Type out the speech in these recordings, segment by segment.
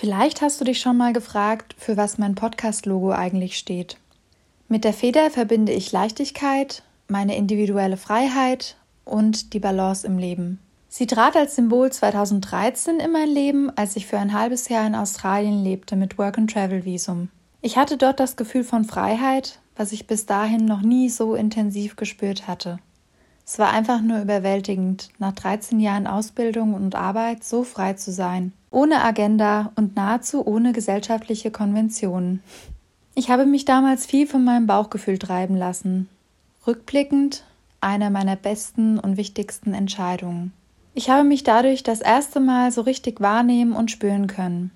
Vielleicht hast du dich schon mal gefragt, für was mein Podcast-Logo eigentlich steht. Mit der Feder verbinde ich Leichtigkeit, meine individuelle Freiheit und die Balance im Leben. Sie trat als Symbol 2013 in mein Leben, als ich für ein halbes Jahr in Australien lebte mit Work-and-Travel-Visum. Ich hatte dort das Gefühl von Freiheit, was ich bis dahin noch nie so intensiv gespürt hatte. Es war einfach nur überwältigend, nach 13 Jahren Ausbildung und Arbeit so frei zu sein, ohne Agenda und nahezu ohne gesellschaftliche Konventionen. Ich habe mich damals viel von meinem Bauchgefühl treiben lassen. Rückblickend einer meiner besten und wichtigsten Entscheidungen. Ich habe mich dadurch das erste Mal so richtig wahrnehmen und spüren können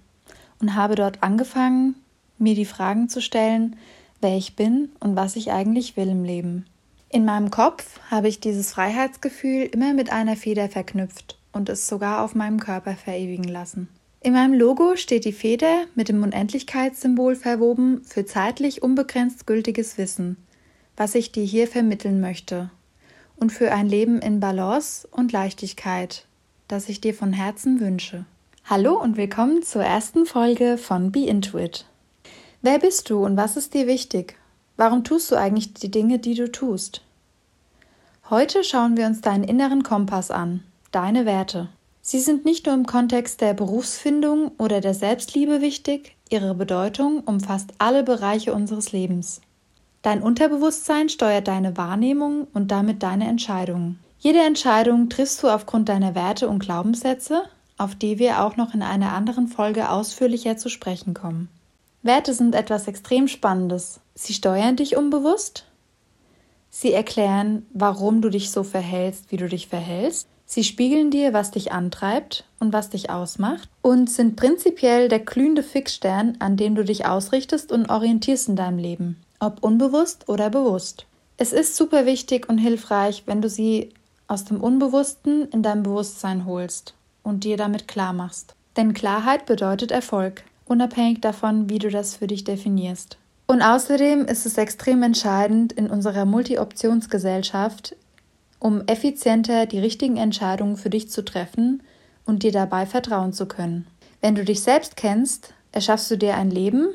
und habe dort angefangen, mir die Fragen zu stellen, wer ich bin und was ich eigentlich will im Leben. In meinem Kopf habe ich dieses Freiheitsgefühl immer mit einer Feder verknüpft und es sogar auf meinem Körper verewigen lassen. In meinem Logo steht die Feder mit dem Unendlichkeitssymbol verwoben für zeitlich unbegrenzt gültiges Wissen, was ich dir hier vermitteln möchte und für ein Leben in Balance und Leichtigkeit, das ich dir von Herzen wünsche. Hallo und willkommen zur ersten Folge von Be Intuit. Wer bist du und was ist dir wichtig? Warum tust du eigentlich die Dinge, die du tust? Heute schauen wir uns deinen inneren Kompass an, deine Werte. Sie sind nicht nur im Kontext der Berufsfindung oder der Selbstliebe wichtig, ihre Bedeutung umfasst alle Bereiche unseres Lebens. Dein Unterbewusstsein steuert deine Wahrnehmung und damit deine Entscheidungen. Jede Entscheidung triffst du aufgrund deiner Werte und Glaubenssätze, auf die wir auch noch in einer anderen Folge ausführlicher zu sprechen kommen. Werte sind etwas extrem Spannendes. Sie steuern dich unbewusst. Sie erklären, warum du dich so verhältst, wie du dich verhältst. Sie spiegeln dir, was dich antreibt und was dich ausmacht und sind prinzipiell der glühende Fixstern, an dem du dich ausrichtest und orientierst in deinem Leben ob unbewusst oder bewusst. Es ist super wichtig und hilfreich, wenn du sie aus dem Unbewussten in dein Bewusstsein holst und dir damit klar machst. Denn Klarheit bedeutet Erfolg, unabhängig davon, wie du das für dich definierst. Und außerdem ist es extrem entscheidend in unserer Multi-Optionsgesellschaft, um effizienter die richtigen Entscheidungen für dich zu treffen und dir dabei vertrauen zu können. Wenn du dich selbst kennst, erschaffst du dir ein Leben,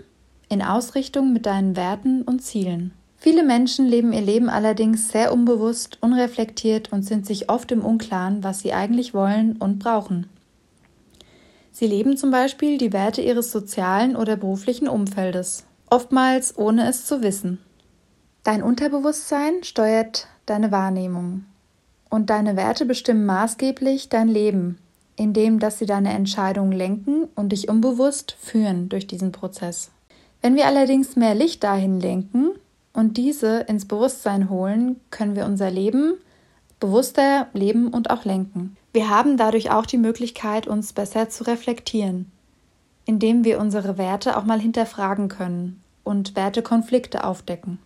in Ausrichtung mit deinen Werten und Zielen. Viele Menschen leben ihr Leben allerdings sehr unbewusst, unreflektiert und sind sich oft im Unklaren, was sie eigentlich wollen und brauchen. Sie leben zum Beispiel die Werte ihres sozialen oder beruflichen Umfeldes, oftmals ohne es zu wissen. Dein Unterbewusstsein steuert deine Wahrnehmung und deine Werte bestimmen maßgeblich dein Leben, indem dass sie deine Entscheidungen lenken und dich unbewusst führen durch diesen Prozess. Wenn wir allerdings mehr Licht dahin lenken und diese ins Bewusstsein holen, können wir unser Leben bewusster leben und auch lenken. Wir haben dadurch auch die Möglichkeit, uns besser zu reflektieren, indem wir unsere Werte auch mal hinterfragen können und Wertekonflikte aufdecken.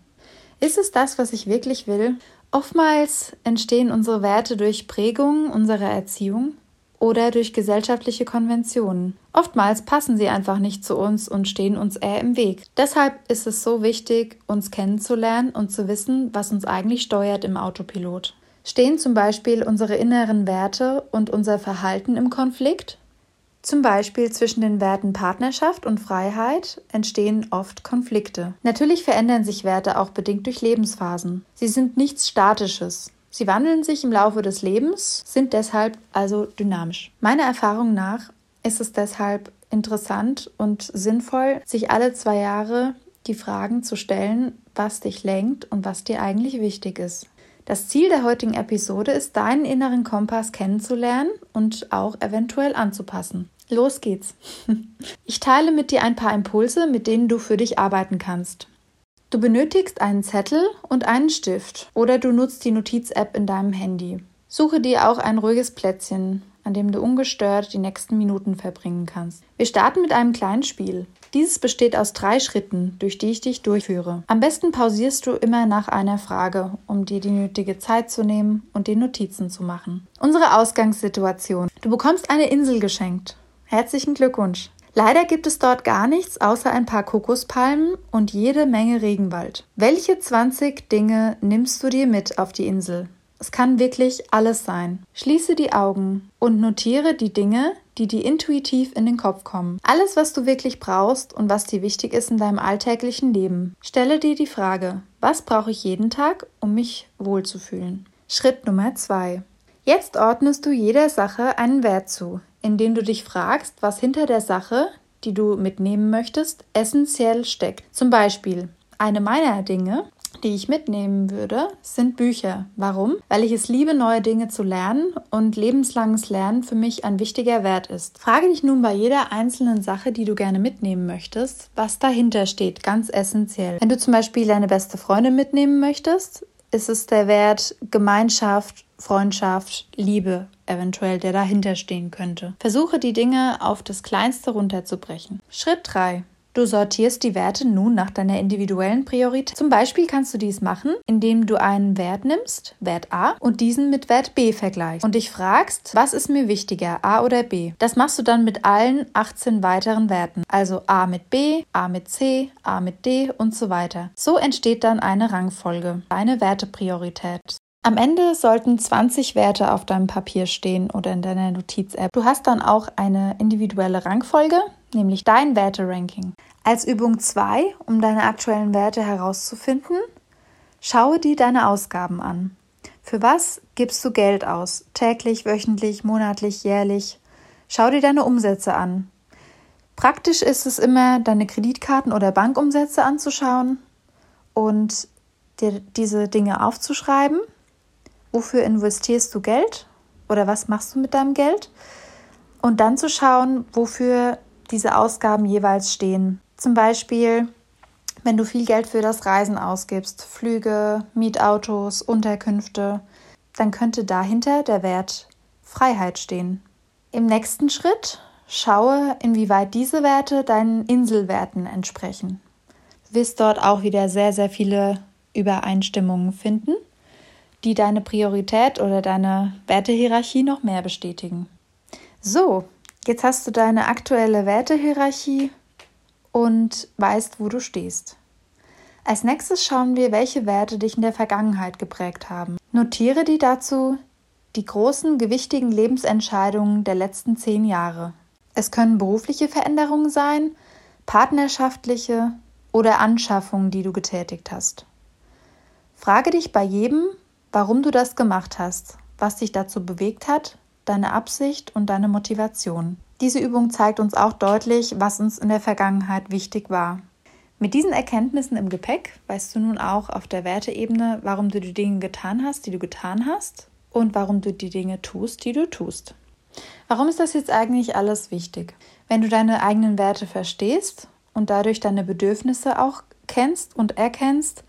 Ist es das, was ich wirklich will? Oftmals entstehen unsere Werte durch Prägungen unserer Erziehung oder durch gesellschaftliche Konventionen. Oftmals passen sie einfach nicht zu uns und stehen uns eher im Weg. Deshalb ist es so wichtig, uns kennenzulernen und zu wissen, was uns eigentlich steuert im Autopilot. Stehen zum Beispiel unsere inneren Werte und unser Verhalten im Konflikt? Zum Beispiel zwischen den Werten Partnerschaft und Freiheit entstehen oft Konflikte. Natürlich verändern sich Werte auch bedingt durch Lebensphasen. Sie sind nichts Statisches. Sie wandeln sich im Laufe des Lebens, sind deshalb also dynamisch. Meiner Erfahrung nach ist es deshalb interessant und sinnvoll, sich alle zwei Jahre die Fragen zu stellen, was dich lenkt und was dir eigentlich wichtig ist. Das Ziel der heutigen Episode ist, deinen inneren Kompass kennenzulernen und auch eventuell anzupassen. Los geht's. Ich teile mit dir ein paar Impulse, mit denen du für dich arbeiten kannst. Du benötigst einen Zettel und einen Stift oder du nutzt die Notiz-App in deinem Handy. Suche dir auch ein ruhiges Plätzchen, an dem du ungestört die nächsten Minuten verbringen kannst. Wir starten mit einem kleinen Spiel. Dieses besteht aus drei Schritten, durch die ich dich durchführe. Am besten pausierst du immer nach einer Frage, um dir die nötige Zeit zu nehmen und die Notizen zu machen. Unsere Ausgangssituation. Du bekommst eine Insel geschenkt. Herzlichen Glückwunsch. Leider gibt es dort gar nichts außer ein paar Kokospalmen und jede Menge Regenwald. Welche 20 Dinge nimmst du dir mit auf die Insel? Es kann wirklich alles sein. Schließe die Augen und notiere die Dinge, die dir intuitiv in den Kopf kommen. Alles, was du wirklich brauchst und was dir wichtig ist in deinem alltäglichen Leben. Stelle dir die Frage, was brauche ich jeden Tag, um mich wohlzufühlen? Schritt Nummer zwei. Jetzt ordnest du jeder Sache einen Wert zu, indem du dich fragst, was hinter der Sache, die du mitnehmen möchtest, essentiell steckt. Zum Beispiel, eine meiner Dinge die ich mitnehmen würde, sind Bücher. Warum? Weil ich es liebe, neue Dinge zu lernen und lebenslanges Lernen für mich ein wichtiger Wert ist. Frage dich nun bei jeder einzelnen Sache, die du gerne mitnehmen möchtest, was dahinter steht, ganz essentiell. Wenn du zum Beispiel deine beste Freundin mitnehmen möchtest, ist es der Wert Gemeinschaft, Freundschaft, Liebe eventuell, der dahinter stehen könnte. Versuche die Dinge auf das Kleinste runterzubrechen. Schritt 3. Du sortierst die Werte nun nach deiner individuellen Priorität. Zum Beispiel kannst du dies machen, indem du einen Wert nimmst, Wert A, und diesen mit Wert B vergleichst und dich fragst, was ist mir wichtiger, A oder B? Das machst du dann mit allen 18 weiteren Werten, also A mit B, A mit C, A mit D und so weiter. So entsteht dann eine Rangfolge, eine Wertepriorität. Am Ende sollten 20 Werte auf deinem Papier stehen oder in deiner Notiz-App. Du hast dann auch eine individuelle Rangfolge, nämlich dein Werte-Ranking. Als Übung 2, um deine aktuellen Werte herauszufinden, schaue dir deine Ausgaben an. Für was gibst du Geld aus? Täglich, wöchentlich, monatlich, jährlich? Schau dir deine Umsätze an. Praktisch ist es immer, deine Kreditkarten- oder Bankumsätze anzuschauen und dir diese Dinge aufzuschreiben wofür investierst du Geld oder was machst du mit deinem Geld und dann zu schauen, wofür diese Ausgaben jeweils stehen. Zum Beispiel, wenn du viel Geld für das Reisen ausgibst, Flüge, Mietautos, Unterkünfte, dann könnte dahinter der Wert Freiheit stehen. Im nächsten Schritt schaue, inwieweit diese Werte deinen Inselwerten entsprechen. Du wirst dort auch wieder sehr, sehr viele Übereinstimmungen finden die deine Priorität oder deine Wertehierarchie noch mehr bestätigen. So, jetzt hast du deine aktuelle Wertehierarchie und weißt, wo du stehst. Als nächstes schauen wir, welche Werte dich in der Vergangenheit geprägt haben. Notiere die dazu die großen, gewichtigen Lebensentscheidungen der letzten zehn Jahre. Es können berufliche Veränderungen sein, partnerschaftliche oder Anschaffungen, die du getätigt hast. Frage dich bei jedem, warum du das gemacht hast, was dich dazu bewegt hat, deine Absicht und deine Motivation. Diese Übung zeigt uns auch deutlich, was uns in der Vergangenheit wichtig war. Mit diesen Erkenntnissen im Gepäck weißt du nun auch auf der Werteebene, warum du die Dinge getan hast, die du getan hast und warum du die Dinge tust, die du tust. Warum ist das jetzt eigentlich alles wichtig? Wenn du deine eigenen Werte verstehst und dadurch deine Bedürfnisse auch kennst und erkennst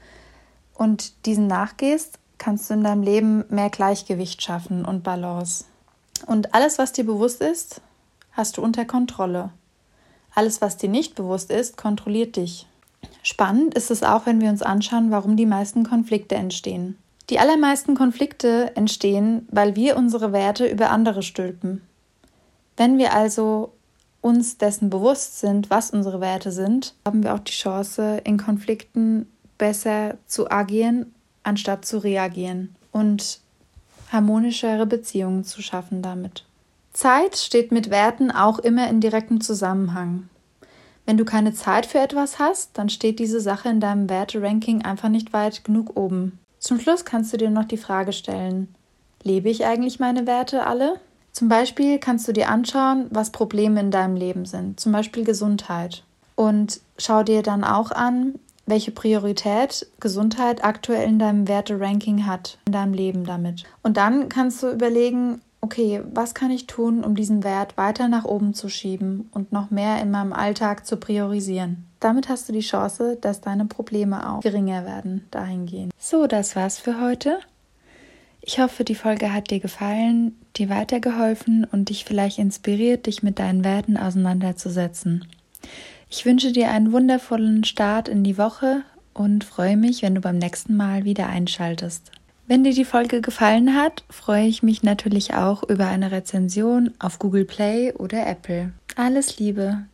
und diesen nachgehst, kannst du in deinem Leben mehr Gleichgewicht schaffen und Balance. Und alles, was dir bewusst ist, hast du unter Kontrolle. Alles, was dir nicht bewusst ist, kontrolliert dich. Spannend ist es auch, wenn wir uns anschauen, warum die meisten Konflikte entstehen. Die allermeisten Konflikte entstehen, weil wir unsere Werte über andere stülpen. Wenn wir also uns dessen bewusst sind, was unsere Werte sind, haben wir auch die Chance, in Konflikten besser zu agieren anstatt zu reagieren und harmonischere Beziehungen zu schaffen damit. Zeit steht mit Werten auch immer in direktem Zusammenhang. Wenn du keine Zeit für etwas hast, dann steht diese Sache in deinem Werteranking einfach nicht weit genug oben. Zum Schluss kannst du dir noch die Frage stellen, lebe ich eigentlich meine Werte alle? Zum Beispiel kannst du dir anschauen, was Probleme in deinem Leben sind, zum Beispiel Gesundheit. Und schau dir dann auch an, welche Priorität Gesundheit aktuell in deinem Werte-Ranking hat, in deinem Leben damit. Und dann kannst du überlegen, okay, was kann ich tun, um diesen Wert weiter nach oben zu schieben und noch mehr in meinem Alltag zu priorisieren. Damit hast du die Chance, dass deine Probleme auch geringer werden dahingehend. So, das war's für heute. Ich hoffe, die Folge hat dir gefallen, dir weitergeholfen und dich vielleicht inspiriert, dich mit deinen Werten auseinanderzusetzen. Ich wünsche dir einen wundervollen Start in die Woche und freue mich, wenn du beim nächsten Mal wieder einschaltest. Wenn dir die Folge gefallen hat, freue ich mich natürlich auch über eine Rezension auf Google Play oder Apple. Alles Liebe,